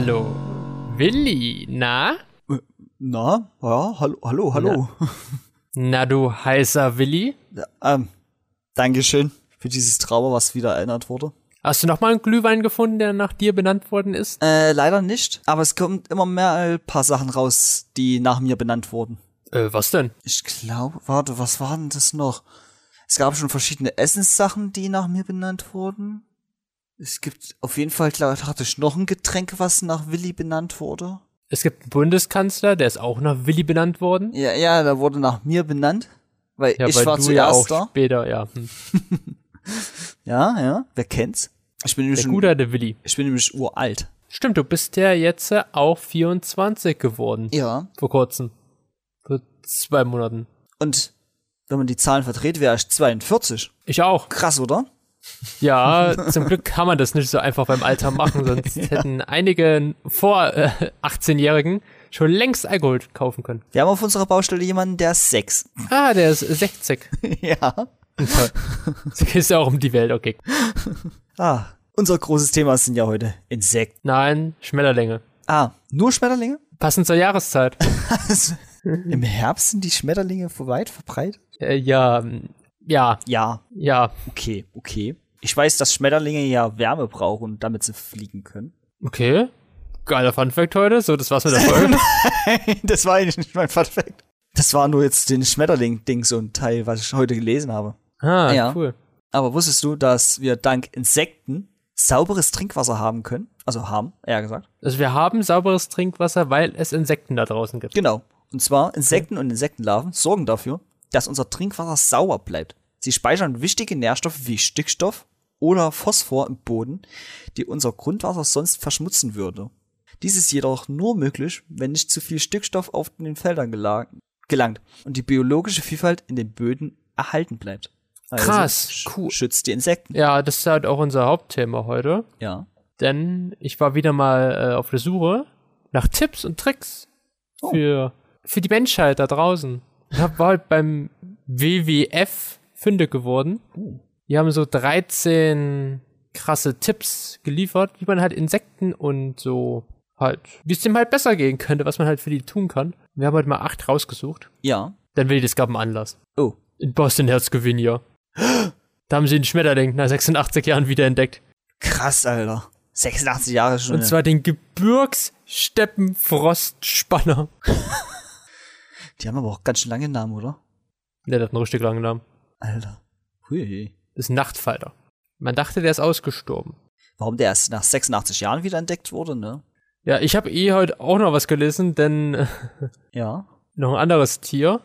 Hallo. Willi, na? Na, ja, hallo, hallo, hallo. Na, du heißer Willi? Ähm, Dankeschön für dieses Trauma, was wieder erinnert wurde. Hast du noch mal einen Glühwein gefunden, der nach dir benannt worden ist? Äh, leider nicht, aber es kommt immer mehr ein paar Sachen raus, die nach mir benannt wurden. Äh, was denn? Ich glaube, warte, was war denn das noch? Es gab schon verschiedene Essenssachen, die nach mir benannt wurden. Es gibt auf jeden Fall, glaube ich, hatte ich noch ein Getränk, was nach Willi benannt wurde. Es gibt einen Bundeskanzler, der ist auch nach Willi benannt worden. Ja, ja, da wurde nach mir benannt, weil Ja, ich weil war du ja zuerst auch da. später, ja. Hm. Ja, ja, wer kennt's? Ich bin nämlich Der schon, gute alte Willi. ich bin nämlich uralt. Stimmt, du bist ja jetzt auch 24 geworden. Ja, Vor kurzem. Vor zwei Monaten. und wenn man die Zahlen verdreht, wäre ich 42. Ich auch. Krass, oder? Ja, zum Glück kann man das nicht so einfach beim Alter machen, sonst hätten einige vor äh, 18-Jährigen schon längst Alkohol kaufen können. Wir haben auf unserer Baustelle jemanden, der ist sechs. Ah, der ist 60. ja. Es geht ja auch um die Welt, okay. Ah, unser großes Thema sind ja heute Insekten. Nein, Schmetterlinge. Ah, nur Schmetterlinge? Passend zur Jahreszeit. Also, Im Herbst sind die Schmetterlinge weit verbreitet? Äh, ja, ja, Ja, ja. okay, okay. Ich weiß, dass Schmetterlinge ja Wärme brauchen, damit sie fliegen können. Okay. Geiler Funfact heute. So, das war's mit der Folge. das war eigentlich nicht mein Funfact. Das war nur jetzt den Schmetterling-Ding so ein Teil, was ich heute gelesen habe. ah, Ja. cool. Aber wusstest du, dass wir dank Insekten sauberes Trinkwasser haben können? Also haben, eher gesagt. Also wir haben sauberes Trinkwasser, weil es Insekten da draußen gibt. Genau. Und zwar Insekten und Insektenlarven sorgen dafür, dass unser Trinkwasser sauer bleibt. Sie speichern wichtige Nährstoffe wie Stickstoff oder Phosphor im Boden, die unser Grundwasser sonst verschmutzen würde. Dies ist jedoch nur möglich, wenn nicht zu viel Stickstoff auf den Feldern gelangt und die biologische Vielfalt in den Böden erhalten bleibt. Also Krass, cool. Schützt die Insekten. Ja, das ist halt auch unser Hauptthema heute. Ja. Denn ich war wieder mal äh, auf der Suche nach Tipps und Tricks Oh. für, für die Menschheit da draußen. Ich war halt beim WWF Fünde geworden. Die haben so 13 krasse Tipps geliefert, wie man halt Insekten und so halt, wie es dem halt besser gehen könnte, was man halt für die tun kann. Wir haben halt mal acht rausgesucht. Ja. Dann will ich, das gab einen Anlass. Oh. In Boston-Herzogowina. Da haben sie den Schmetterling nach 86 Jahren wiederentdeckt. Krass, Alter. 86 Jahre schon. Und zwar den Gebirgssteppenfrostspanner. die haben aber auch ganz schön lange Namen, oder? Der hat einen richtig langen Namen. Alter. Hui. Das ist ein Nachtfalter. Man dachte, der ist ausgestorben. Warum der erst nach 86 Jahren wieder entdeckt wurde, ne? Ja, ich habe eh heute auch noch was gelesen, denn Ja. noch ein anderes Tier.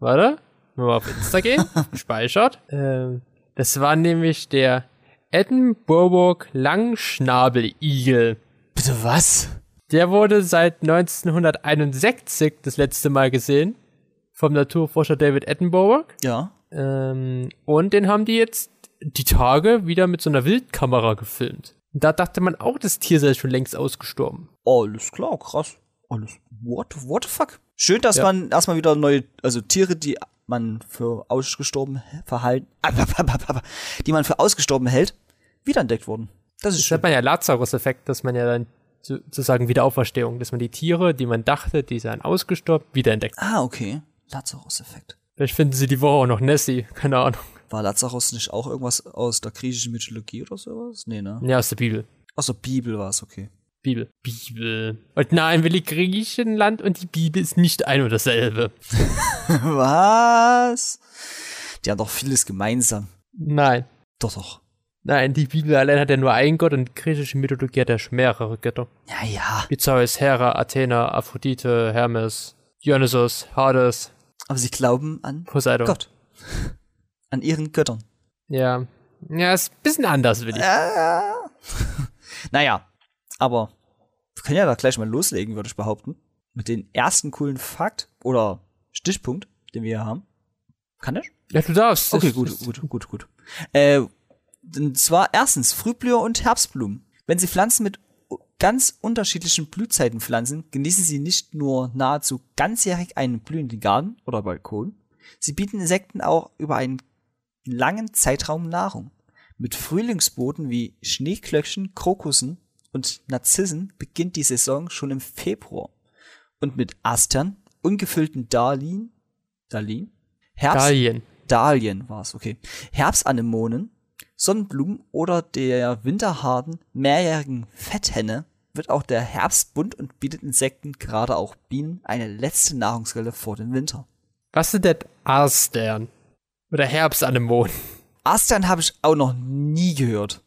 Warte, mal auf Insta gehen. Speichert. Ähm, das war nämlich der Edinburgh Langschnabeligel. Bitte was? Der wurde seit 1961 das letzte Mal gesehen vom Naturforscher David Attenborough. Ja. Ähm, und den haben die jetzt die Tage wieder mit so einer Wildkamera gefilmt. Da dachte man auch, das Tier sei schon längst ausgestorben. Alles klar, krass. Alles. What, what the fuck? Schön, dass Ja. man erstmal wieder neue, also Tiere, die man für ausgestorben verhalten, die man für ausgestorben hält, wiederentdeckt wurden. Das ist Das schön. hat man ja Lazarus-Effekt, dass man ja dann so- sozusagen Wiederauferstehung, dass man die Tiere, die man dachte, die seien ausgestorben, wiederentdeckt. Ah, okay. Lazarus-Effekt. Vielleicht finden sie die Woche auch noch Nessie, keine Ahnung. War Lazarus nicht auch irgendwas aus der griechischen Mythologie oder sowas? Nee, ne? Ja, aus der Bibel. Aus der Bibel war es, okay. Bibel. Bibel. Und nein, Willi Griechenland und die Bibel ist nicht ein und dasselbe. Was? Die haben doch vieles gemeinsam. Nein. Doch, doch. Nein, die Bibel allein hat ja nur einen Gott und die griechische Mythologie hat ja schon mehrere Götter. Ja, ja. Wie Zeus, Hera, Athena, Aphrodite, Hermes, Dionysos, Hades, Aber sie glauben an Poseidon. Gott. An ihren Göttern. Ja. Ja, ist ein bisschen anders, Willi. Äh. naja, aber wir können ja da gleich mal loslegen, würde ich behaupten. Mit dem ersten coolen Fakt oder Stichpunkt, den wir hier haben. Kann ich? Ja, du darfst. Okay, gut, gut, gut, gut. Äh, und zwar erstens Frühblüher und Herbstblumen. Wenn Sie Pflanzen mit ganz unterschiedlichen Blühzeiten pflanzen, genießen Sie nicht nur nahezu ganzjährig einen blühenden Garten oder Balkon, sie bieten Insekten auch über einen langen Zeitraum Nahrung. Mit Frühlingsboten wie Schneeklöckchen, Krokussen und Narzissen beginnt die Saison schon im Februar. Und mit Astern, ungefüllten Darlien, Darlien? Herbst, Dahlien. Dahlien war's, okay. Herbstanemonen, Sonnenblumen oder der winterharten, mehrjährigen Fetthenne wird auch der Herbst bunt und bietet Insekten, gerade auch Bienen, eine letzte Nahrungsquelle vor dem Winter. Was sind denn Astern? Oder Herbstanemonen? Astern habe ich auch noch nie gehört.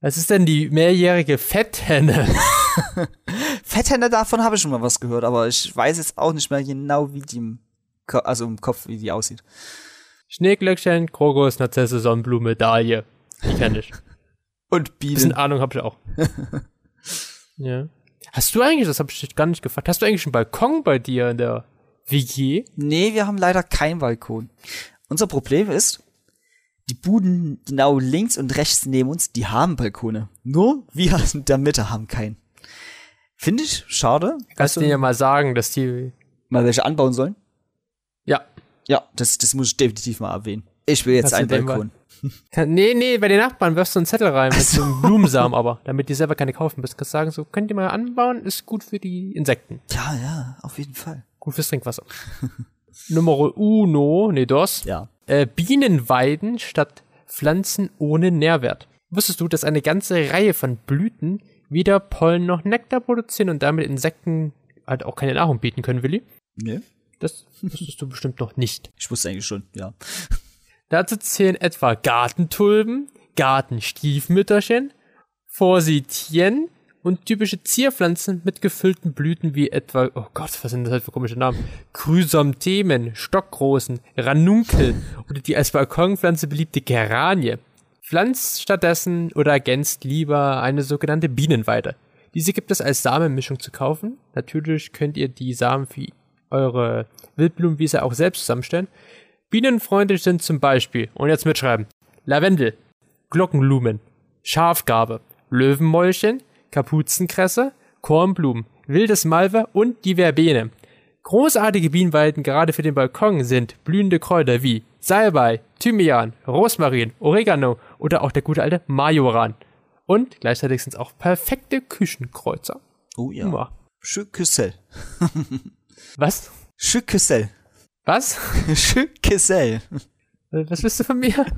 Was ist denn die mehrjährige Fetthenne? Fetthenne davon habe ich schon mal was gehört, aber ich weiß jetzt auch nicht mehr genau, wie die im, Ko also im Kopf, wie die aussieht. Schneeglöckchen, Krokus, Narzisse, Sonnenblume, Dahlie. Die kenne ich. Und Bisschen Bienen. Ahnung habe ich auch. ja. Hast du eigentlich, das habe ich dich gar nicht gefragt, hast du eigentlich einen Balkon bei dir in der WG? Nee, wir haben leider keinen Balkon. Unser Problem ist, die Buden genau links und rechts neben uns, die haben Balkone. Nur wir in der Mitte haben keinen. Finde ich schade. Kannst du dir ja mal sagen, dass die. mal welche anbauen sollen? Ja. Ja, das, das muss ich definitiv mal erwähnen. Ich will jetzt du einen Balkon. Nee, nee, bei den Nachbarn wirfst du einen Zettel rein mit so einem Blumensamen aber, damit die selber keine kaufen müssen. Kannst sagen, so könnt ihr mal anbauen, ist gut für die Insekten. Ja, ja, auf jeden Fall. Gut fürs Trinkwasser. Nummer uno, nee, dos. Ja. Äh, Bienen weiden statt Pflanzen ohne Nährwert. Wusstest du, dass eine ganze Reihe von Blüten weder Pollen noch Nektar produzieren und damit Insekten halt auch keine Nahrung bieten können, Willi? Nee. Das wusstest du bestimmt noch nicht. Ich wusste eigentlich schon, ja. Dazu zählen etwa Gartentulpen, Gartenstiefmütterchen, Forsythien und typische Zierpflanzen mit gefüllten Blüten wie etwa, oh Gott, was sind das halt für komische Namen? Chrysanthemen, Stockrosen, Ranunkel oder die als Balkonpflanze beliebte Geranie. Pflanzt stattdessen oder ergänzt lieber eine sogenannte Bienenweide. Diese gibt es als Samenmischung zu kaufen. Natürlich könnt ihr die Samen für eure Wildblumenwiese auch selbst zusammenstellen. Bienenfreundlich sind zum Beispiel, und jetzt mitschreiben, Lavendel, Glockenblumen, Schafgarbe, Löwenmäulchen, Kapuzenkresse, Kornblumen, wildes Malve und die Verbene. Großartige Bienenweiden gerade für den Balkon sind blühende Kräuter wie Salbei, Thymian, Rosmarin, Oregano oder auch der gute alte Majoran. Und gleichzeitig sind es auch perfekte Küchenkreuzer. Oh ja. Küssel. Was? Je Küssel. Was? Küssel. Was willst du von mir?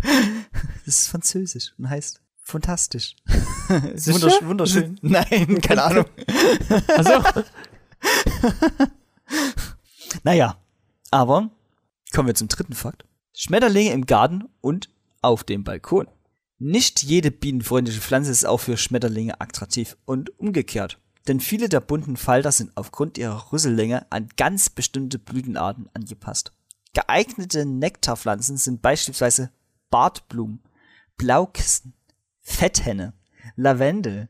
Das ist französisch und heißt fantastisch. Wundersch wunderschön. Nein, keine Ahnung. Also, Naja, aber kommen wir zum dritten Fakt. Schmetterlinge im Garten und auf dem Balkon. Nicht jede bienenfreundliche Pflanze ist auch für Schmetterlinge attraktiv und umgekehrt. Denn viele der bunten Falter sind aufgrund ihrer Rüssellänge an ganz bestimmte Blütenarten angepasst. Geeignete Nektarpflanzen sind beispielsweise Bartblumen, Blaukisten, Fetthenne, Lavendel,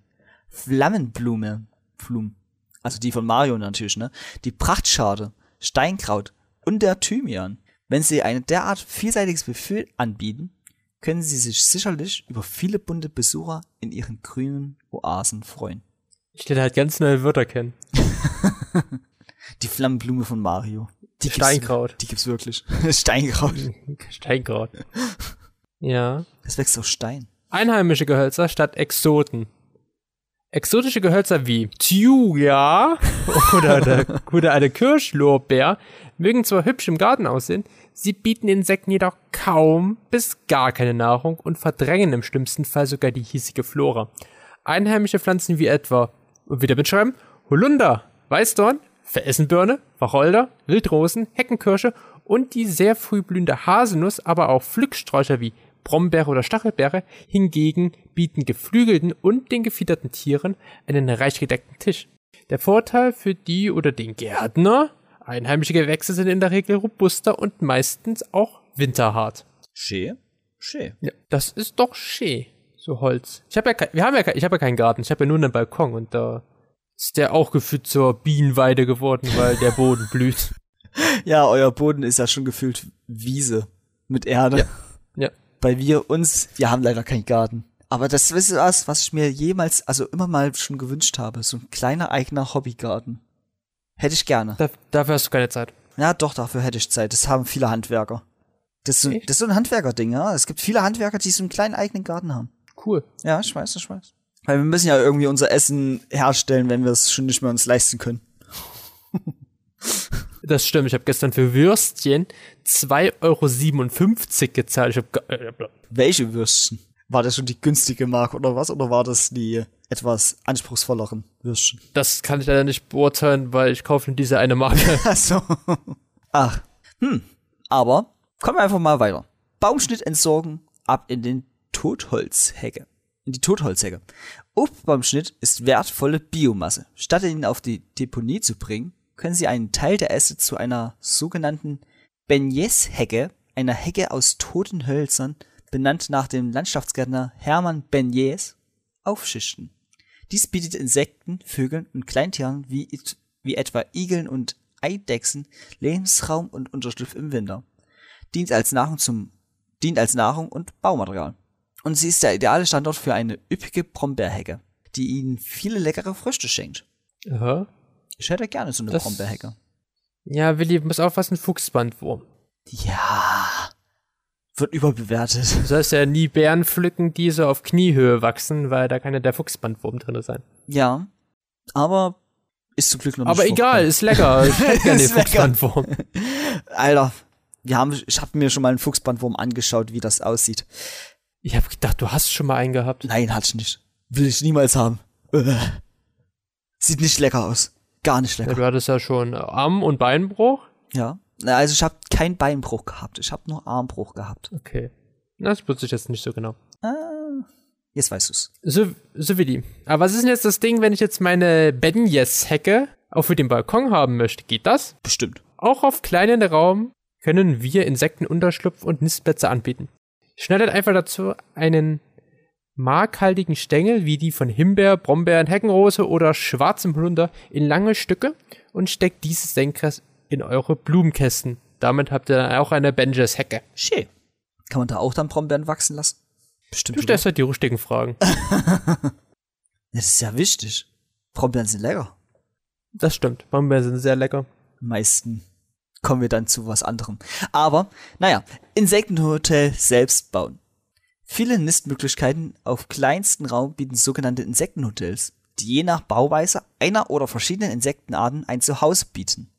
Flammenblume, Blumen, also die von Mario natürlich, ne? Die Prachtschade, Steinkraut und der Thymian. Wenn sie ein derart vielseitiges Gefühl anbieten, können sie sich sicherlich über viele bunte Besucher in ihren grünen Oasen freuen. Ich lerne halt ganz neue Wörter kennen. Die Flammenblume von Mario. Die gibt's- Steinkraut. Die gibt's wirklich. Steinkraut. Steinkraut. Ja. Das wächst auf Stein. Einheimische Gehölzer statt Exoten. Exotische Gehölzer wie Thuja oder der gute alte Kirschlorbeer mögen zwar hübsch im Garten aussehen, sie bieten Insekten jedoch kaum bis gar keine Nahrung und verdrängen im schlimmsten Fall sogar die hiesige Flora. Einheimische Pflanzen wie etwa, und wieder mitschreiben, Holunder, Weißdorn, Veressenbirne, Wacholder, Wildrosen, Heckenkirsche und die sehr früh blühende Haselnuss, aber auch Pflücksträucher wie Brombeere oder Stachelbeere hingegen bieten geflügelten und den gefiederten Tieren einen reich gedeckten Tisch. Der Vorteil für die oder den Gärtner, einheimische Gewächse sind in der Regel robuster und meistens auch winterhart. Schee? Schee. Ja, das ist doch schön, so Holz. Ich habe ja, kein, wir haben ja, kein- ich habe ja keinen Garten, ich habe ja nur einen Balkon und da ist der auch gefühlt zur Bienenweide geworden, weil der Boden blüht. Ja, euer Boden ist ja schon gefühlt Wiese mit Erde. Ja. Ja. Bei wir uns, wir haben leider keinen Garten. Aber das ist was, was ich mir jemals, also immer mal schon gewünscht habe. So ein kleiner eigener Hobbygarten. Hätte ich gerne. Da, dafür hast du keine Zeit. Ja, doch, dafür hätte ich Zeit. Das haben viele Handwerker. Das ist so, das ist so ein Handwerkerding, ja. Es gibt viele Handwerker, die so einen kleinen eigenen Garten haben. Cool. Ja, ich weiß, ich weiß. Weil wir müssen ja irgendwie unser Essen herstellen, wenn wir es schon nicht mehr uns leisten können. Das stimmt. Ich habe gestern für Würstchen 2,57 Euro gezahlt. Ich hab, äh, Welche Würstchen? War das schon die günstige Marke oder was? Oder war das die etwas anspruchsvolleren Würstchen? Das kann ich leider nicht beurteilen, weil ich kaufe nur diese eine Marke. Achso. Ach. Hm. Aber kommen wir einfach mal weiter. Baumschnitt entsorgen, ab in den Totholzhecke. Die Totholzhecke. Obstbaumschnitt ist wertvolle Biomasse. Statt ihn auf die Deponie zu bringen, können Sie einen Teil der Äste zu einer sogenannten Benjes-Hecke, einer Hecke aus toten Hölzern, benannt nach dem Landschaftsgärtner Hermann Benjes, aufschichten. Dies bietet Insekten, Vögeln und Kleintieren wie, wie etwa Igeln und Eidechsen Lebensraum und Unterschlupf im Winter. Dient als Nahrung zum, dient als Nahrung und Baumaterial. Und sie ist der ideale Standort für eine üppige Brombeerhecke, die ihnen viele leckere Früchte schenkt. Aha. Ich hätte gerne so eine Das- Brombeerhecke. Ja, Willi, muss aufpassen, Fuchsbandwurm. Ja. Wird überbewertet. Du sollst ja nie Beeren pflücken, die so auf Kniehöhe wachsen, weil da kann ja der Fuchsbandwurm drin sein. Ja. Aber ist zum Glück noch nicht Aber egal, ist lecker. Ich hätte gerne den lecker. Fuchsbandwurm. Alter, wir haben, ich habe mir schon mal einen Fuchsbandwurm angeschaut, wie das aussieht. Ich habe gedacht, du hast schon mal einen gehabt. Nein, hatte ich nicht. Will ich niemals haben. Äh. Sieht nicht lecker aus. Gar nicht Ja, lecker. du hattest ja schon Arm- und Beinbruch. Ja. Also ich habe keinen Beinbruch gehabt. Ich habe nur Armbruch gehabt. Okay. Das wusste ich jetzt nicht so genau. Ah, jetzt weißt du's. So, so Willi. Aber was ist denn jetzt das Ding, wenn ich jetzt meine Benjes-Hecke auf für den Balkon haben möchte? Geht das? Bestimmt. Auch auf kleinen Raum können wir Insektenunterschlupf und Nistplätze anbieten. Schneidet einfach dazu einen markhaltigen Stängel wie die von Himbeer, Brombeeren, Heckenrose oder schwarzem Holunder in lange Stücke und steckt diese senkrecht in eure Blumenkästen. Damit habt ihr dann auch eine Benjes-Hecke. Schön. Kann man da auch dann Brombeeren wachsen lassen? Bestimmt. Du stellst halt die richtigen Fragen. Das ist ja wichtig. Brombeeren sind lecker. Das stimmt. Brombeeren sind sehr lecker. Meisten kommen wir dann zu was anderem. Aber, naja, Insektenhotel selbst bauen. Viele Nistmöglichkeiten auf kleinsten Raum bieten sogenannte Insektenhotels, die je nach Bauweise einer oder verschiedenen Insektenarten ein Zuhause bieten.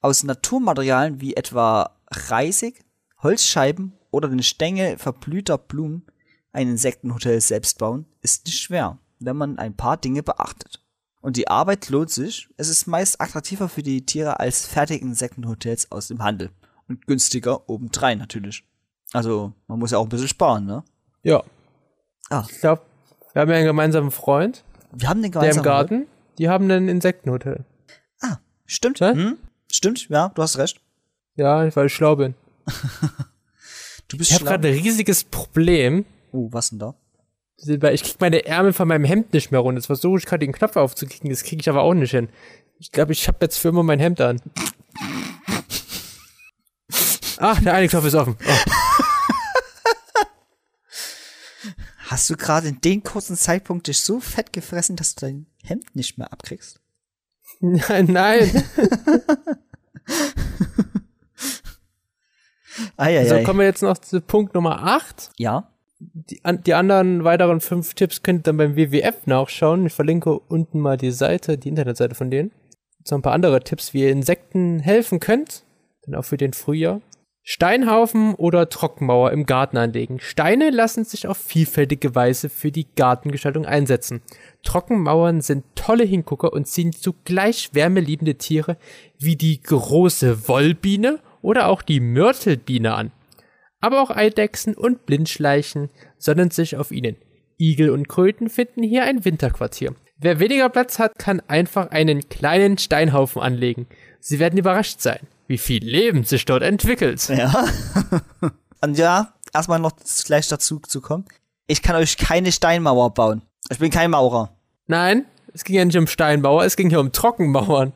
Aus Naturmaterialien wie etwa Reisig, Holzscheiben oder den Stängel verblühter Blumen ein Insektenhotel selbst bauen, ist nicht schwer, wenn man ein paar Dinge beachtet. Und die Arbeit lohnt sich. Es ist meist attraktiver für die Tiere als fertige Insektenhotels aus dem Handel. Und günstiger obendrein natürlich. Also, man muss ja auch ein bisschen sparen, ne? Ja. Ah. Ich glaube, wir haben ja einen gemeinsamen Freund, Wir haben den der im gemeinsamen Garten, die haben ein Insektenhotel. Ah, stimmt. Hä? Hm? Stimmt, ja, du hast recht. Ja, weil ich schlau bin. Du bist Ich habe gerade ein riesiges Problem, Oh, was denn da? Weil ich krieg meine Ärmel von meinem Hemd nicht mehr runter. Jetzt versuche ich gerade den Knopf aufzukriegen, das kriege ich aber auch nicht hin. Ich glaube, ich habe jetzt für immer mein Hemd an. Ach, der eine Knopf ist offen. Oh. Hast du gerade in dem kurzen Zeitpunkt dich so fett gefressen, dass du dein Hemd nicht mehr abkriegst? Nein, nein. Eieiei. So, kommen wir jetzt noch zu Punkt Nummer 8. ja, Die, an, die anderen weiteren fünf Tipps könnt ihr dann beim WWF nachschauen. Ich verlinke unten mal die Seite, die Internetseite von denen. So ein paar andere Tipps, wie ihr Insekten helfen könnt. Dann auch für den Frühjahr. Steinhaufen oder Trockenmauer im Garten anlegen. Steine lassen sich auf vielfältige Weise für die Gartengestaltung einsetzen. Trockenmauern sind tolle Hingucker und ziehen zugleich wärmeliebende Tiere wie die große Wollbiene oder auch die Mörtelbiene an. Aber auch Eidechsen und Blindschleichen sonnen sich auf ihnen. Igel und Kröten finden hier ein Winterquartier. Wer weniger Platz hat, kann einfach einen kleinen Steinhaufen anlegen. Sie werden überrascht sein, wie viel Leben sich dort entwickelt. Ja. Und ja, erstmal noch gleich dazu zu kommen. Ich kann euch keine Steinmauer bauen. Ich bin kein Maurer. Nein, es ging ja nicht um Steinmauer, es ging hier um Trockenmauern.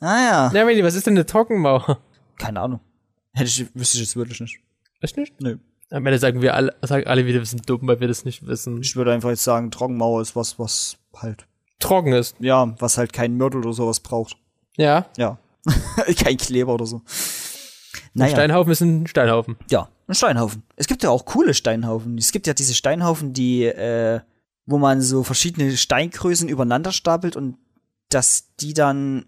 Ah ja. Na, Willi, was ist denn eine Trockenmauer? Keine Ahnung. Hätte ich, wüsste ich jetzt wirklich nicht. Echt nicht? Nö. Am Ende sagen wir alle, sagen alle wieder, wir sind dumm, weil wir das nicht wissen. Ich würde einfach jetzt sagen, Trockenmauer ist was, was halt, Trocken ist. ja, was halt kein Mörtel oder sowas braucht. Ja. Ja. kein Kleber oder so. Ein Naja. Steinhaufen ist ein Steinhaufen. Ja, ein Steinhaufen. Es gibt ja auch coole Steinhaufen. Es gibt ja diese Steinhaufen, die, äh, wo man so verschiedene Steingrößen übereinander stapelt und dass die dann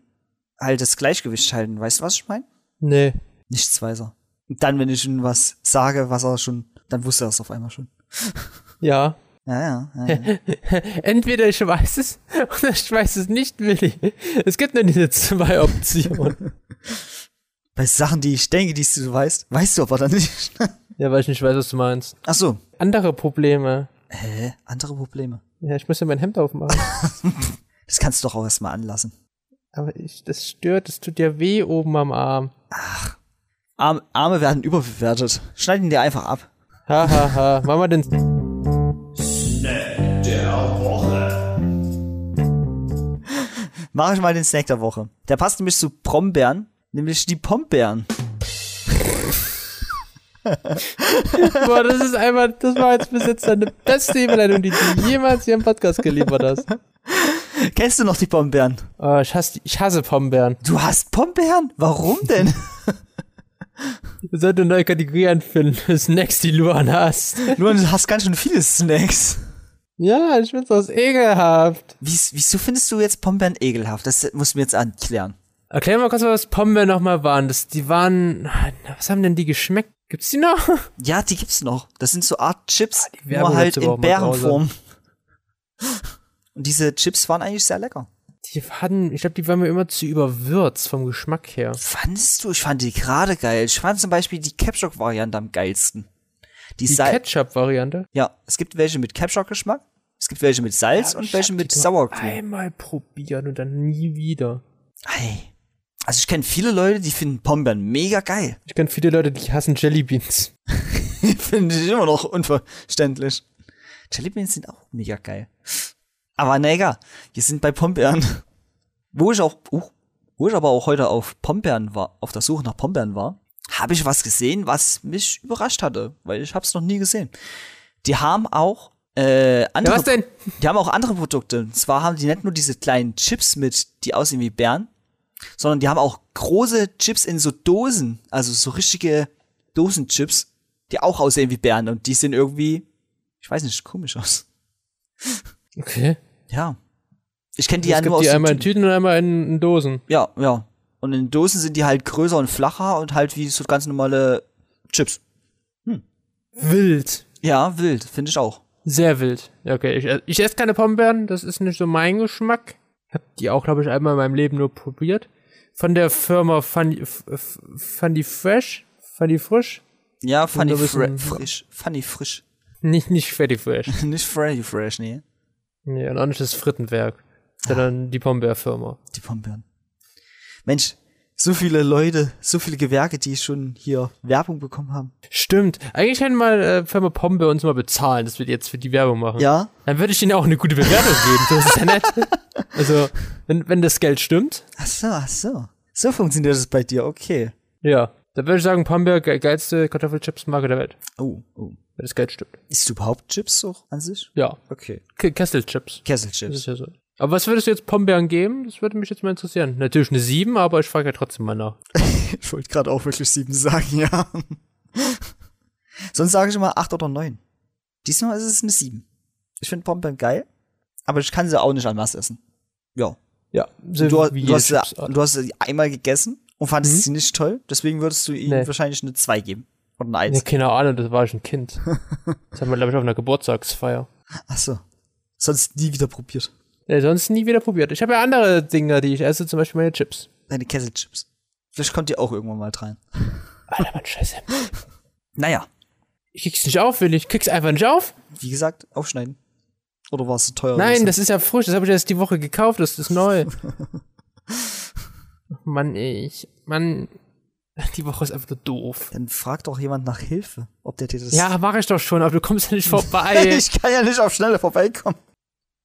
halt das Gleichgewicht halten. Weißt du, was ich meine? Nee. Nichts weiß er. Und dann, wenn ich ihm was sage, was er schon, dann wusste er es auf einmal schon. Ja. Ja, ja. ja, ja. Entweder ich weiß es oder ich weiß es nicht, Willi. Es gibt nur diese zwei Optionen. Bei Sachen, die ich denke, die du weißt, weißt du aber dann nicht. Ja, weil ich nicht weiß, was du meinst. Ach so. Andere Probleme. Hä? Andere Probleme. Ja, ich muss ja mein Hemd aufmachen. Das kannst du doch auch erstmal anlassen. Aber ich, das stört, das tut ja weh oben am Arm. Arm, Arme werden überbewertet. Schneid ihn dir einfach ab. Ha, ha, ha. Mach mal den. Mach ich mal den Snack der Woche. Der passt nämlich zu Brombeeren, nämlich die Pombeeren. Boah, das ist einfach, das war jetzt bis jetzt deine beste Überleitung, die du jemals hier im Podcast geliefert hast. Kennst du noch die Pombeeren? Oh, ich hasse, ich hasse Pombeeren. Du hast Pombeeren? Warum denn? Wir sollten eine neue Kategorie anfinden. Snacks, die Luan hasst. Nur du hast ganz schön viele Snacks. Ja, ich find's aus ekelhaft. Wies, wieso findest du jetzt Pombeeren ekelhaft? Das musst du mir jetzt erklären. Erklär mal kurz, was Pombeeren nochmal waren. Das, die waren, was haben denn die geschmeckt? Gibt's die noch? Ja, die gibt's noch. Das sind so Art Chips, die Werbung nur halt in Bärenform. Und diese Chips waren eigentlich sehr lecker. Die hatten, ich glaube, die waren mir immer zu überwürzt vom Geschmack her. Fandest du? Ich fand die gerade geil. Ich fand zum Beispiel die Capshock-Variante am geilsten. Die, Die Ketchup-Variante. Ja, es gibt welche mit Capshock-Geschmack, es gibt welche mit Salz und welche mit Cream. Einmal probiert und dann nie wieder. Ey. Also ich kenne viele Leute, die finden Pombeeren mega geil. Ich kenne viele Leute, die hassen Jellybeans. Finde ich immer noch unverständlich. Jellybeans sind auch mega geil. Aber na egal, wir sind bei Pombeeren. Wo ich auch, uh, wo ich aber auch heute auf Pombeeren war, auf der Suche nach Pombeeren war, habe ich was gesehen, was mich überrascht hatte, weil ich habe es noch nie gesehen. Die haben auch äh, andere, Ja, was denn? die haben auch andere Produkte. Und zwar haben die nicht nur diese kleinen Chips mit, die aussehen wie Bären, sondern die haben auch große Chips in so Dosen, also so richtige Dosenchips, die auch aussehen wie Bären und die sehen irgendwie, ich weiß nicht, komisch aus. Okay. Ja. Ich kenne die ja nur aus die den einmal in Tüten. Und einmal in, in Dosen. Ja, ja. Und in Dosen sind die halt größer und flacher und halt wie so ganz normale Chips. Wild. Ja, wild, finde ich auch. Sehr wild. Ja, okay. Ich, ich esse keine Pombeeren, das ist nicht so mein Geschmack. Hab die auch, glaube ich, einmal in meinem Leben nur probiert. Von der Firma Funny, Funny Fresh. Funny Frisch. Ja, funny frisch. Funny frisch. Nicht, nicht Fatty Fresh. Nicht Freddy Fresh, nee. Nee, und auch nicht das Frittenwerk. Sondern die Pombeerfirma. Die Pombeeren. Mensch, so viele Leute, so viele Gewerke, die schon hier Werbung bekommen haben. Stimmt. Eigentlich hätten mal äh, Firma Pombeer uns mal bezahlen, dass wir jetzt für die Werbung machen. Ja, Dann würde ich ihnen auch eine gute Bewertung geben. Das ist ja nett. Also, wenn, wenn das Geld stimmt, ach so, ach so. So funktioniert das bei dir, okay. ja. Dann würde ich sagen, Pombeer, ge geilste Kartoffelchips-Marke der Welt. Oh, oh. Wenn das Geld stimmt. Isst du überhaupt Chips so an sich? Ja. Okay. Ke- Kesselchips. Das Kesselchips. ist ja so. Aber was würdest du jetzt Pombeeren geben? Das würde mich jetzt mal interessieren. Natürlich eine 7, aber ich frage ja trotzdem mal nach. Ich wollte gerade auch wirklich sieben sagen, ja. Sonst sage ich immer acht oder neun. Diesmal ist es eine sieben. Ich finde Pombeeren geil, aber ich kann sie auch nicht an was essen. Ja. Ja. Du, du, hast, du hast sie einmal gegessen und fandest Mhm. sie nicht toll, deswegen würdest du ihnen Nee. wahrscheinlich eine zwei geben. Oder eine eins. Ja, keine Ahnung, das war ich ein Kind. Das haben wir, glaube ich, auf einer Geburtstagsfeier. Ach so. Sonst nie wieder probiert. Ja, sonst nie wieder probiert. Ich habe ja andere Dinge, die ich esse, zum Beispiel meine Chips. Deine Kesselchips. Vielleicht kommt ihr auch irgendwann mal rein. Alter, Mann, scheiße. Naja, Ich krieg's nicht auf, will ich. Krieg's einfach nicht auf? wie gesagt, aufschneiden. Oder war es so teuer? Nein, das ist ja frisch. Das habe ich erst die Woche gekauft. Das ist neu. Mann, ich. Mann. Die Woche ist einfach nur doof. Dann frag doch jemand nach Hilfe, ob der dir das. Ja, mache ich doch schon, aber du kommst ja nicht vorbei. ich kann ja nicht auf Schnelle vorbeikommen.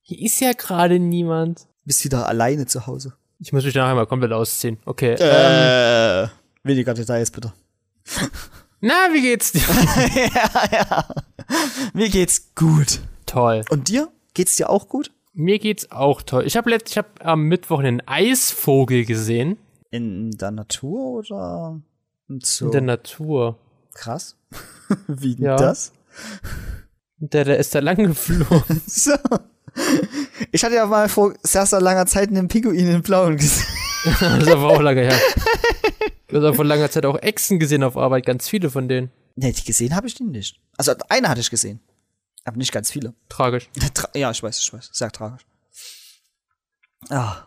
Hier ist ja gerade niemand. Bist wieder alleine zu Hause. Ich muss mich nachher mal komplett ausziehen. Okay. Ähm, Äh, weniger Details bitte. na, wie geht's dir? ja, ja. Mir geht's gut. Toll. Und dir? Geht's dir auch gut? Mir geht's auch toll. Ich habe ich habe am Mittwoch einen Eisvogel gesehen In der Natur oder im Zoo? in der Natur. Krass. Wie denn Ja. das? Der, der ist da lang geflogen. So. Ich hatte ja mal vor sehr, sehr langer Zeit einen Pinguin in Blauen gesehen. das ist aber auch lange her. Du hast auch vor langer Zeit auch Echsen gesehen auf Arbeit, ganz viele von denen. Nee, die gesehen habe ich den nicht. Also eine hatte ich gesehen. Aber nicht ganz viele. Tragisch. Tra ja, ich weiß, ich weiß. Sehr tragisch. Ah.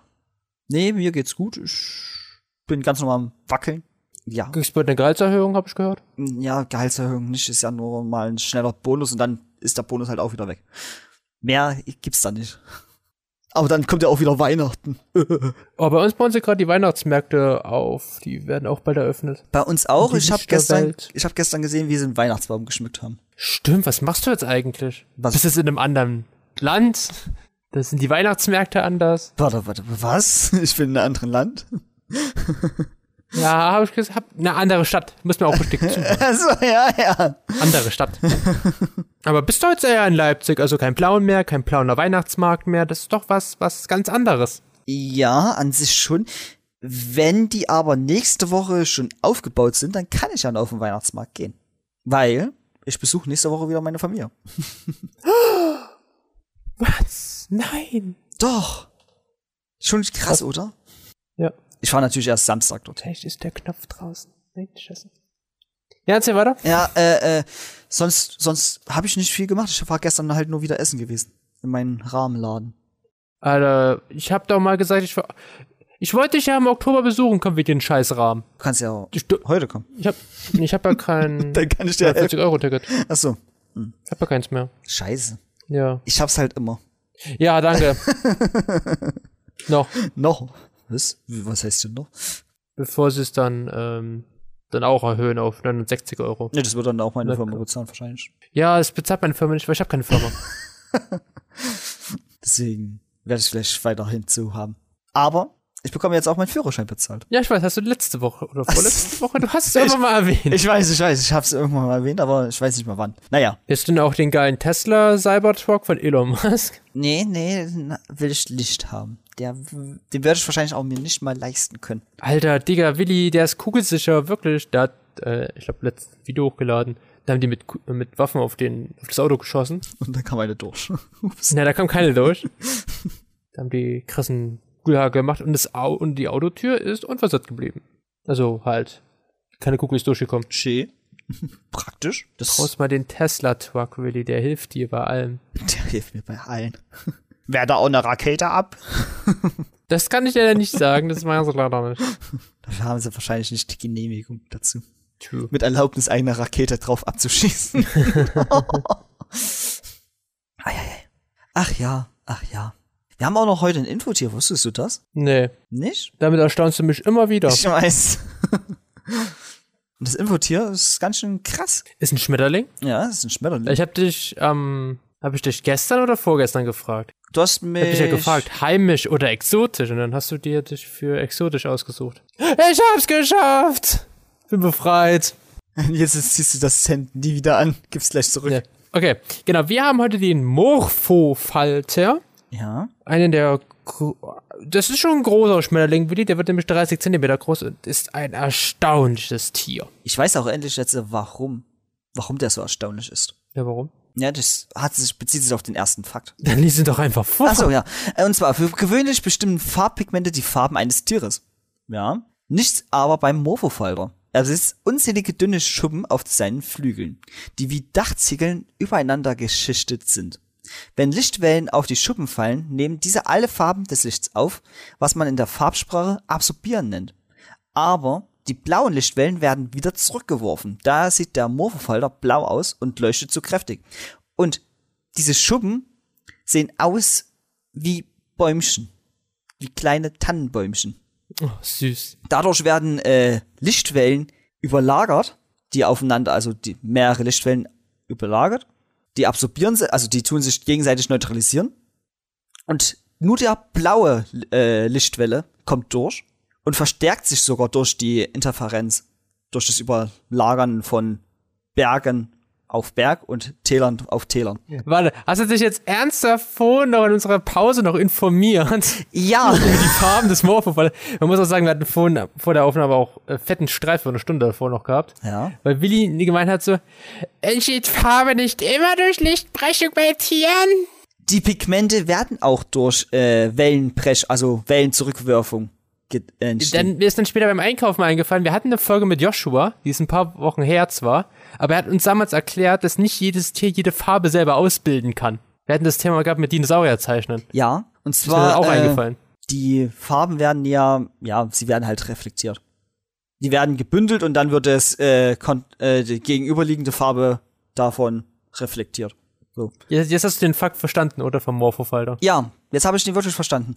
Nee, mir geht's gut. Ich bin ganz normal am Wackeln. Ja. Gibt's bald eine Gehaltserhöhung, habe ich gehört? Ja, Gehaltserhöhung nicht. Ist ja nur mal ein schneller Bonus und dann ist der Bonus halt auch wieder weg. Mehr gibt's da nicht. Aber dann kommt ja auch wieder Weihnachten. Oh, bei uns bauen sie gerade die Weihnachtsmärkte auf. Die werden auch bald eröffnet. Bei uns auch. Ich habe gestern, ich hab gestern gesehen, wie sie einen Weihnachtsbaum geschmückt haben. Stimmt, was machst du jetzt eigentlich? Was? Bist du jetzt in einem anderen Land? Das sind die Weihnachtsmärkte anders. Warte, warte, was? Ich bin in einem anderen Land. Ja, habe ich gesagt. Eine andere Stadt. Muss mir auch richtig zu. Also, ja, ja. Andere Stadt. Aber bist du jetzt eher in Leipzig? Also kein Blauen mehr, kein blauer Weihnachtsmarkt mehr. Das ist doch was, was ganz anderes. Ja, an sich schon. Wenn die aber nächste Woche schon aufgebaut sind, dann kann ich dann auf den Weihnachtsmarkt gehen. Weil ich besuche nächste Woche wieder meine Familie. Was? Nein. Doch. Schon krass, oder? Ja. Ich war natürlich erst Samstag dort. Vielleicht ist der Knopf draußen. Nein, scheiße. Ja, erzähl weiter. Ja, äh, äh, sonst, sonst habe ich nicht viel gemacht. Ich war gestern halt nur wieder essen gewesen. In meinem Rahmenladen. Alter, ich hab doch mal gesagt, ich. Ich wollte dich ja im Oktober besuchen, komm wir den Scheißrahmen. Du kannst ja auch Ich, du- heute kommen. ich hab, ich hab ja kein Dann kann ich dir helfen. 40 Euro Ticket. Ach so. Ich hab ja keins mehr. Scheiße. Ja. Ich hab's halt immer. Ja, danke. noch, Noch. Was? Was heißt denn noch? bevor sie es dann, ähm, dann auch erhöhen auf 69 Euro. Ne, das wird dann auch meine Na Firma bezahlen, wahrscheinlich. Ja, es bezahlt meine Firma nicht, weil ich habe keine Firma. Deswegen werde ich vielleicht weiterhin zu haben. Aber ich bekomme jetzt auch meinen Führerschein bezahlt. ja, ich weiß, hast du letzte Woche oder vorletzte Woche, du hast es irgendwann mal erwähnt. Ich weiß, ich weiß, ich habe es irgendwann mal erwähnt, aber ich weiß nicht mal wann. Naja. Jetzt denn auch den geilen Tesla Cybertruck von Elon Musk. Nee, nee, na, will ich nicht haben. Der, den werde ich wahrscheinlich auch mir nicht mal leisten können. Alter, Digga, Willi, der ist kugelsicher, wirklich. Der hat, äh, ich glaube, letztes Video hochgeladen. Da haben die mit, mit Waffen auf, den, auf das Auto geschossen. Und dann kam eine durch. Ups. Na, da kam keine durch. da haben die krassen Kugelhagel gemacht und, das Au und die Autotür ist unversehrt geblieben. Also halt, keine Kugel ist durchgekommen. Schön. Praktisch. Das Brauchst mal den Tesla-Truck, Willi, der hilft dir bei allem. der hilft mir bei allen. Wer da auch eine Rakete ab? Das kann ich leider nicht sagen, das machen sie leider nicht. Dafür haben sie wahrscheinlich nicht die Genehmigung dazu. True. Mit Erlaubnis eine Rakete drauf abzuschießen. Ach ja, ach ja. Wir haben auch noch heute ein Infotier, wusstest du das? Nee, Nicht? damit erstaunst du mich immer wieder. Ich weiß. Und das Infotier ist ganz schön krass. Ist ein Schmetterling? Ja, ist ein Schmetterling. Ich hab dich, ähm, hab ich dich gestern oder vorgestern gefragt? Du hast mich. Ich hab dich ja gefragt, heimisch oder exotisch? Und dann hast du dir dich für exotisch ausgesucht. Ich hab's geschafft! Bin befreit. Jetzt ziehst du das Cent nie wieder an. Gib's gleich zurück. Ja. Okay, genau. Wir haben heute den Morphofalter. Ja. Einen der. Das ist schon ein großer Schmetterling, Willi. Der wird nämlich 30 Zentimeter groß und ist ein erstaunliches Tier. Ich weiß auch endlich jetzt, warum. Warum der so erstaunlich ist. Ja, warum? Ja, das hat sich, bezieht sich auf den ersten Fakt. Dann lies ihn doch einfach vor. Ach so, ja. Äh, Und zwar, für gewöhnlich bestimmen Farbpigmente die Farben eines Tieres. Ja. Nichts aber beim Morphofalter. Er besitzt unzählige dünne Schuppen auf seinen Flügeln, die wie Dachziegeln übereinander geschichtet sind. Wenn Lichtwellen auf die Schuppen fallen, nehmen diese alle Farben des Lichts auf, was man in der Farbsprache absorbieren nennt. Aber die blauen Lichtwellen werden wieder zurückgeworfen. Da sieht der Morphofalter blau aus und leuchtet zu kräftig. Und diese Schuppen sehen aus wie Bäumchen. Wie kleine Tannenbäumchen. Oh, süß. Dadurch werden äh, Lichtwellen überlagert, die aufeinander, also die mehrere Lichtwellen überlagert. Die absorbieren sie, also die tun sich gegenseitig neutralisieren. Und nur der blaue äh, Lichtwelle kommt durch und verstärkt sich sogar durch die Interferenz, durch das Überlagern von Bergen auf Berg und Tälern auf Tälern. Warte, hast du dich jetzt ernsthaft vorhin noch in unserer Pause noch informiert? Ja. über die Farben des Morpho, weil man muss auch sagen, wir hatten vorhin vor der Aufnahme auch äh, fetten Streit für eine Stunde davor noch gehabt. Ja. Weil Willi gemeint hat so, entsteht Farbe nicht immer durch Lichtbrechung bei Tieren? Die Pigmente werden auch durch äh, Wellenbrech, also äh, entstehen. Dann mir ist dann später beim Einkaufen eingefallen, wir hatten eine Folge mit Joshua, die ist ein paar Wochen her zwar, aber er hat uns damals erklärt, dass nicht jedes Tier jede Farbe selber ausbilden kann. Wir hatten das Thema gehabt mit Dinosaurierzeichnen. ja, und Ist mir zwar dann auch äh, eingefallen. die Farben werden ja, ja, sie werden halt reflektiert. Die werden gebündelt und dann wird es äh, äh, die gegenüberliegende Farbe davon reflektiert. So. Jetzt, jetzt hast du den Fakt verstanden, oder? Vom Morphofalter. Ja, jetzt habe ich den wirklich verstanden.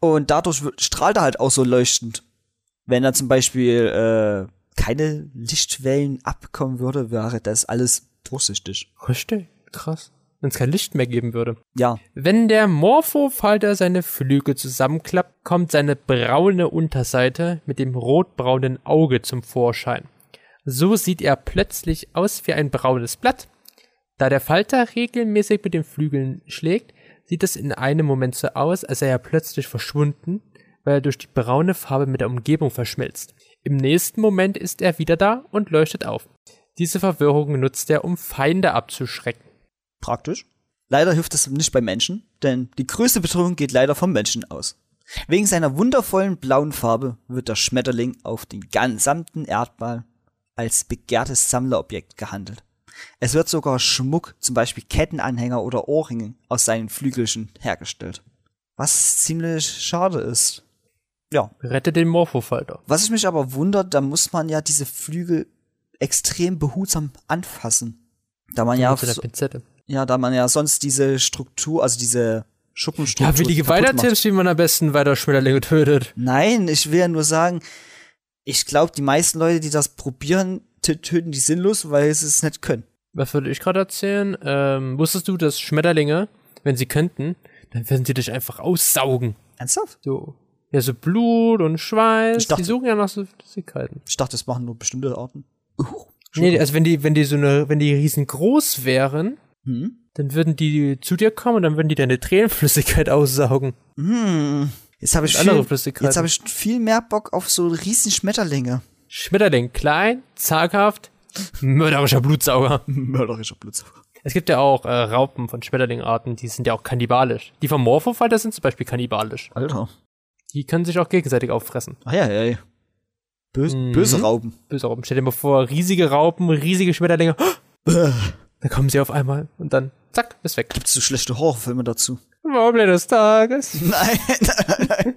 Und dadurch strahlt er halt auch so leuchtend. Wenn da zum Beispiel äh, keine Lichtwellen abkommen würde, wäre das alles durchsichtig. Richtig, krass. Wenn es kein Licht mehr geben würde. Ja, Wenn der Morphofalter seine Flügel zusammenklappt, kommt seine braune Unterseite mit dem rotbraunen Auge zum Vorschein. So sieht er plötzlich aus wie ein braunes Blatt. Da der Falter regelmäßig mit den Flügeln schlägt, sieht es in einem Moment so aus, als sei er plötzlich verschwunden, weil er durch die braune Farbe mit der Umgebung verschmilzt. Im nächsten Moment ist er wieder da und leuchtet auf. Diese Verwirrung nutzt er, um Feinde abzuschrecken. praktisch. Leider hilft das nicht beim Menschen, denn die größte Bedrohung geht leider vom Menschen aus. Wegen seiner wundervollen blauen Farbe wird der Schmetterling auf den gesamten Erdball als begehrtes Sammlerobjekt gehandelt. Es wird sogar Schmuck, zum Beispiel Kettenanhänger oder Ohrringe, aus seinen Flügelchen hergestellt. Was ziemlich schade ist. Ja, Rette den Morphofalter. was ich mich aber wundert, da muss man ja diese Flügel extrem behutsam anfassen. Da man ja, so, ja, da man ja sonst diese Struktur, also diese Schuppenstruktur. Ja, willige macht. Weitertipps, wie man am besten weiter Schmetterlinge tötet. Nein, ich will ja nur sagen, ich glaube, die meisten Leute, die das probieren, töten die sinnlos, weil sie es nicht können. Was würde ich gerade erzählen? Ähm, wusstest du, dass Schmetterlinge, wenn sie könnten, dann würden sie dich einfach aussaugen. Ernsthaft? So. Ja, so Blut und Schweiß. Dachte- die suchen ja nach so Flüssigkeiten. Ich dachte, das machen nur bestimmte Arten. Uh, Nee, also wenn die, wenn die so eine, wenn die riesengroß wären, hm? dann würden die zu dir kommen und dann würden die deine Tränenflüssigkeit aussaugen. Hm. Jetzt habe ich, viel- jetzt hab ich viel mehr Bock auf so riesen Schmetterlinge. Schmetterling, klein, zaghaft, mörderischer Blutsauger. Mörderischer Blutsauger. Es gibt ja auch äh, Raupen von Schmetterlingarten, die sind ja auch kannibalisch. Die vom Morphofalter sind zum Beispiel kannibalisch. Alter. Die können sich auch gegenseitig auffressen. Ah ja, ja, ja. Böse, Mhm. böse Raupen. Böse Raupen. Stell dir mal vor, riesige Raupen, riesige Schmetterlinge. Dann kommen sie auf einmal und dann, zack, ist weg. Gibt's so schlechte Horrorfilme dazu? Problem des Tages. Nein, nein, nein.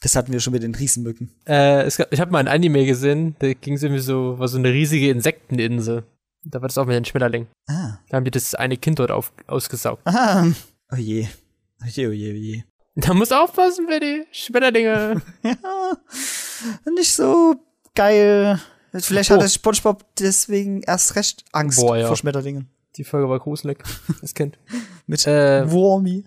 Das hatten wir schon mit den Riesenmücken. Äh, gab, ich habe mal ein Anime gesehen, da ging es irgendwie so, war so eine riesige Insekteninsel. Da war das auch mit den Schmetterlingen. Ah. Da haben die das eine Kind dort auf, ausgesaugt. Ah. Oh je. Oh je, oh je, oh je. Da muss aufpassen für die Schmetterlinge. Ja, nicht so geil. Vielleicht Oh. hatte SpongeBob deswegen erst recht Angst Boah, ja. vor Schmetterlingen. Die Folge war gruselig. Das Kind. Mit Äh, Wormy.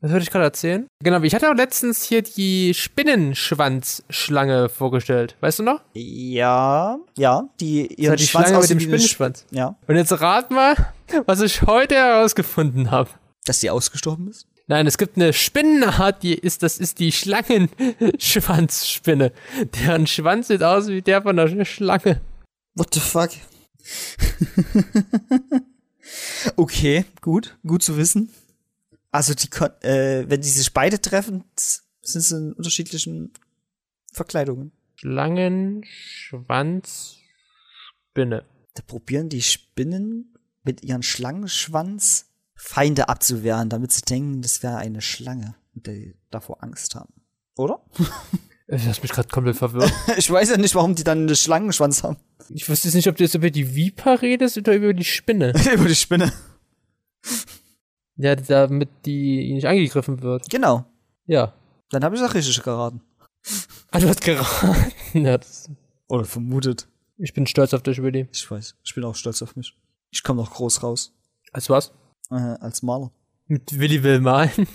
Was wollte ich gerade erzählen? Genau, ich hatte auch letztens hier die Spinnenschwanzschlange vorgestellt. Weißt du noch? Ja, ja, die Das ihren war die Schwanz Schlange mit dem Spinnenschwanz. Ja, Und jetzt rat mal, was ich heute herausgefunden habe. dass die ausgestorben ist. Nein, es gibt eine Spinnenart, die ist, das ist die Schlangenschwanzspinne. Deren Schwanz sieht aus wie der von einer Schlange. What the fuck? okay, gut, gut zu wissen. Also die, äh, wenn die sich beide treffen, sind sie in unterschiedlichen Verkleidungen. Schlangenschwanzspinne. Da probieren die Spinnen mit ihrem Schlangenschwanz Feinde abzuwehren, damit sie denken, das wäre eine Schlange und die davor Angst haben. Oder? Du hast mich gerade komplett verwirrt. Ich weiß ja nicht, warum die dann einen Schlangenschwanz haben. Ich wusste jetzt nicht, ob du jetzt über die Viper redest oder über die Spinne. Über die Spinne. Ja, damit die nicht angegriffen wird. Genau. Ja. Dann habe ich auch richtig geraten. Ah, du hast geraten. Ja, das, Oder vermutet. ich bin stolz auf dich, Willi. Ich weiß. Ich bin auch stolz auf mich. Ich komme noch groß raus. Als was? Äh, als Maler. Mit Willi will malen.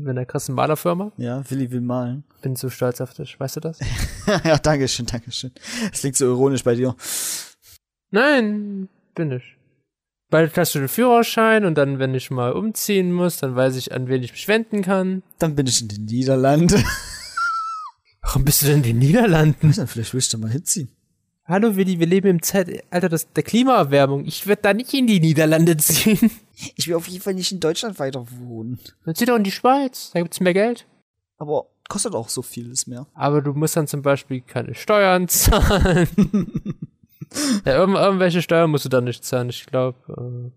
Mit einer krassen Malerfirma. Ja, Willi will malen. Bin so stolz auf dich. Weißt du das? ja, danke schön, danke schön. Das klingt so ironisch bei dir. Nein, bin ich. Bald hast du den Führerschein und dann, wenn ich mal umziehen muss, dann weiß ich, an wen ich mich wenden kann. Dann bin ich in den Niederlanden. Warum bist du denn in den Niederlanden? Dann vielleicht willst du mal hinziehen. Hallo Willi, wir leben im Zeitalter des, der Klimaerwärmung. Ich werde da nicht in die Niederlande ziehen. Ich will auf jeden Fall nicht in Deutschland weiter wohnen. Dann zieh doch in die Schweiz, da gibt's mehr Geld. Aber kostet auch so vieles mehr. Aber du musst dann zum Beispiel keine Steuern zahlen. ja, irgendw irgendwelche Steuern musst du dann nicht zahlen, ich glaube. Äh,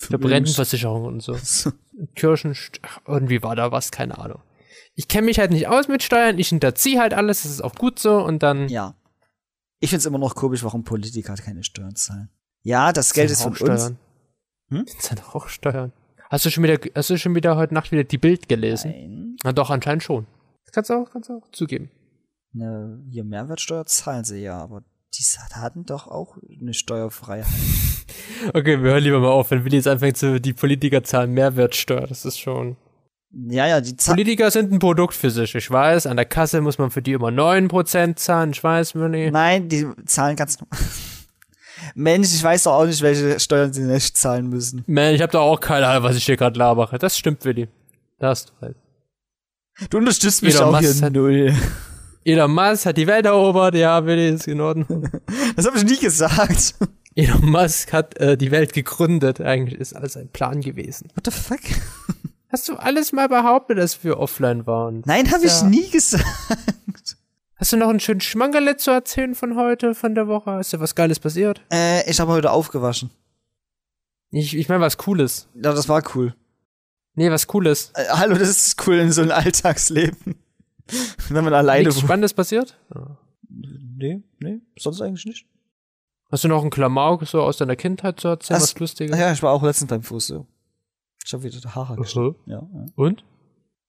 ich glaube Rentenversicherung und so. Kirchen, irgendwie war da was, keine Ahnung. Ich kenne mich halt nicht aus mit Steuern, ich hinterziehe halt alles, das ist auch gut so und dann. Ja. Ich find's immer noch komisch, warum Politiker keine Steuern zahlen. Ja, das Geld ist von uns. Hm? Das sind auch Steuern. Hast du schon wieder, hast du schon wieder heute Nacht wieder die Bild gelesen? Nein. Na doch, anscheinend schon. Das kannst du auch, kannst du auch zugeben. Ne, hier Mehrwertsteuer zahlen sie ja, aber die hatten doch auch eine Steuerfreiheit. okay, wir hören lieber mal auf, wenn Willi jetzt anfängt zu, die Politiker zahlen Mehrwertsteuer, das ist schon. Ja, ja, die zahlen. Politiker sind ein Produkt für sich, ich weiß. An der Kasse muss man für die immer 9% zahlen, ich weiß, Willi. Nein, die zahlen ganz normal. Mensch, ich weiß doch auch nicht, welche Steuern sie nicht zahlen müssen. Man, ich habe doch auch keine Ahnung, was ich hier gerade labere. Das stimmt, Willi. Da hast du recht. Du unterstützt mich Elon auch Musk hier hat- null. Elon Musk hat die Welt erobert, ja, Willi, ist in Ordnung. Das habe ich nie gesagt. Elon Musk hat äh, die Welt gegründet. Eigentlich ist alles ein Plan gewesen. What the fuck? Hast du alles mal behauptet, dass wir offline waren? Nein, habe ich Ja. nie gesagt. Hast du noch einen schönen Schmankerle zu erzählen von heute, von der Woche? Ist dir was Geiles passiert? Äh, ich habe heute aufgewaschen. Ich, ich meine, was Cooles. Ja, das war cool. Nee, was Cooles. Äh, hallo, das ist cool in so einem Alltagsleben. Wenn man alleine Nichts. Spannendes passiert? Nee, nee, sonst eigentlich nicht. Hast du noch einen Klamauk so aus deiner Kindheit zu erzählen, Ach, was Lustiges? Ja, ich war auch letztens beim Fuß so. Ich habe wieder Haare geschnitten. Ja, ja. Und?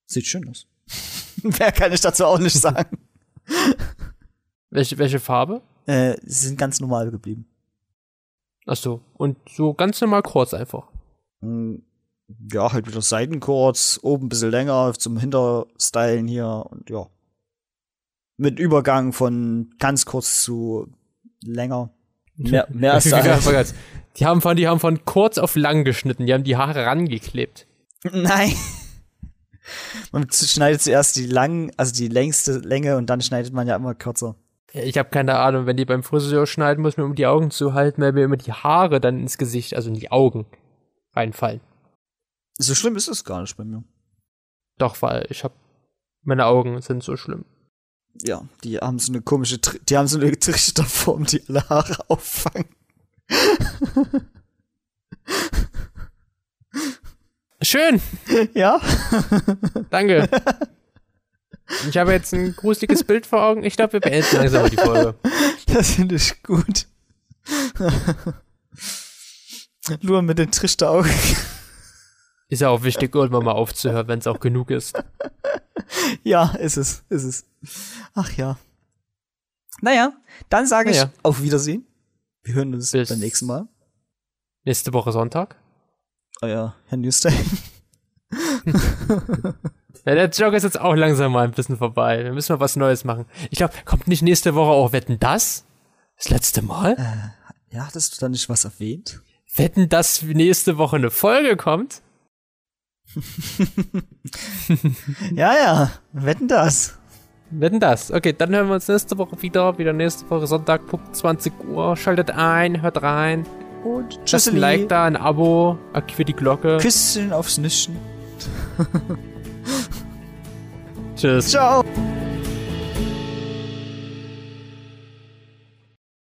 Sieht schön aus. Mehr kann ich dazu auch nicht sagen. Welche, welche Farbe? äh, sie sind ganz normal geblieben. Ach so. Und so ganz normal kurz einfach. Mm, Ja, halt wieder Seitenkurz, oben ein bisschen länger zum Hinterstylen hier und ja. Mit Übergang von ganz kurz zu länger. Mehr, mehr als geil. die haben von, die haben von kurz auf lang geschnitten. Die haben die Haare rangeklebt. Nein. Man schneidet zuerst die lang, also die längste Länge und dann schneidet man ja immer kürzer. Ich habe keine Ahnung, wenn die beim Friseur schneiden, muss man um die Augen zu halten, weil mir immer die Haare dann ins Gesicht, also in die Augen reinfallen. So schlimm ist es gar nicht bei mir. Doch, weil ich habe meine Augen sind so schlimm. Ja, die haben so eine komische, Tri die haben so eine Trichterform, die alle Haare auffangen. Schön, Ja? danke. Ich habe jetzt ein gruseliges Bild vor Augen. Ich glaube, wir beenden langsam die Folge. Das finde ich gut. Nur mit den Trichteraugen. Ist ja auch wichtig, irgendwann mal aufzuhören, wenn es auch genug ist. Ja, ist es, ist es. Ach ja. Naja, dann sage ich Naja. auf Wiedersehen. Wir hören uns Bis- beim nächsten Mal. Nächste Woche Sonntag. Euer Herr Newstein. Ja, der Joke ist jetzt auch langsam mal ein bisschen vorbei. Wir müssen mal was Neues machen. Ich glaube, kommt nicht nächste Woche auch Wetten das? Das letzte Mal? Ja, hattest du da nicht was erwähnt? Wetten, dass nächste Woche eine Folge kommt? Ja, ja, wetten das. Wetten das? Okay, dann hören wir uns nächste Woche wieder. Wieder nächste Woche Sonntag, Punkt 20 Uhr. Schaltet ein, hört rein. Und Lasst tschüss, ein Like da, ein Abo, aktiviert die Glocke. Küsschen aufs Nüsschen. Tschüss. Ciao.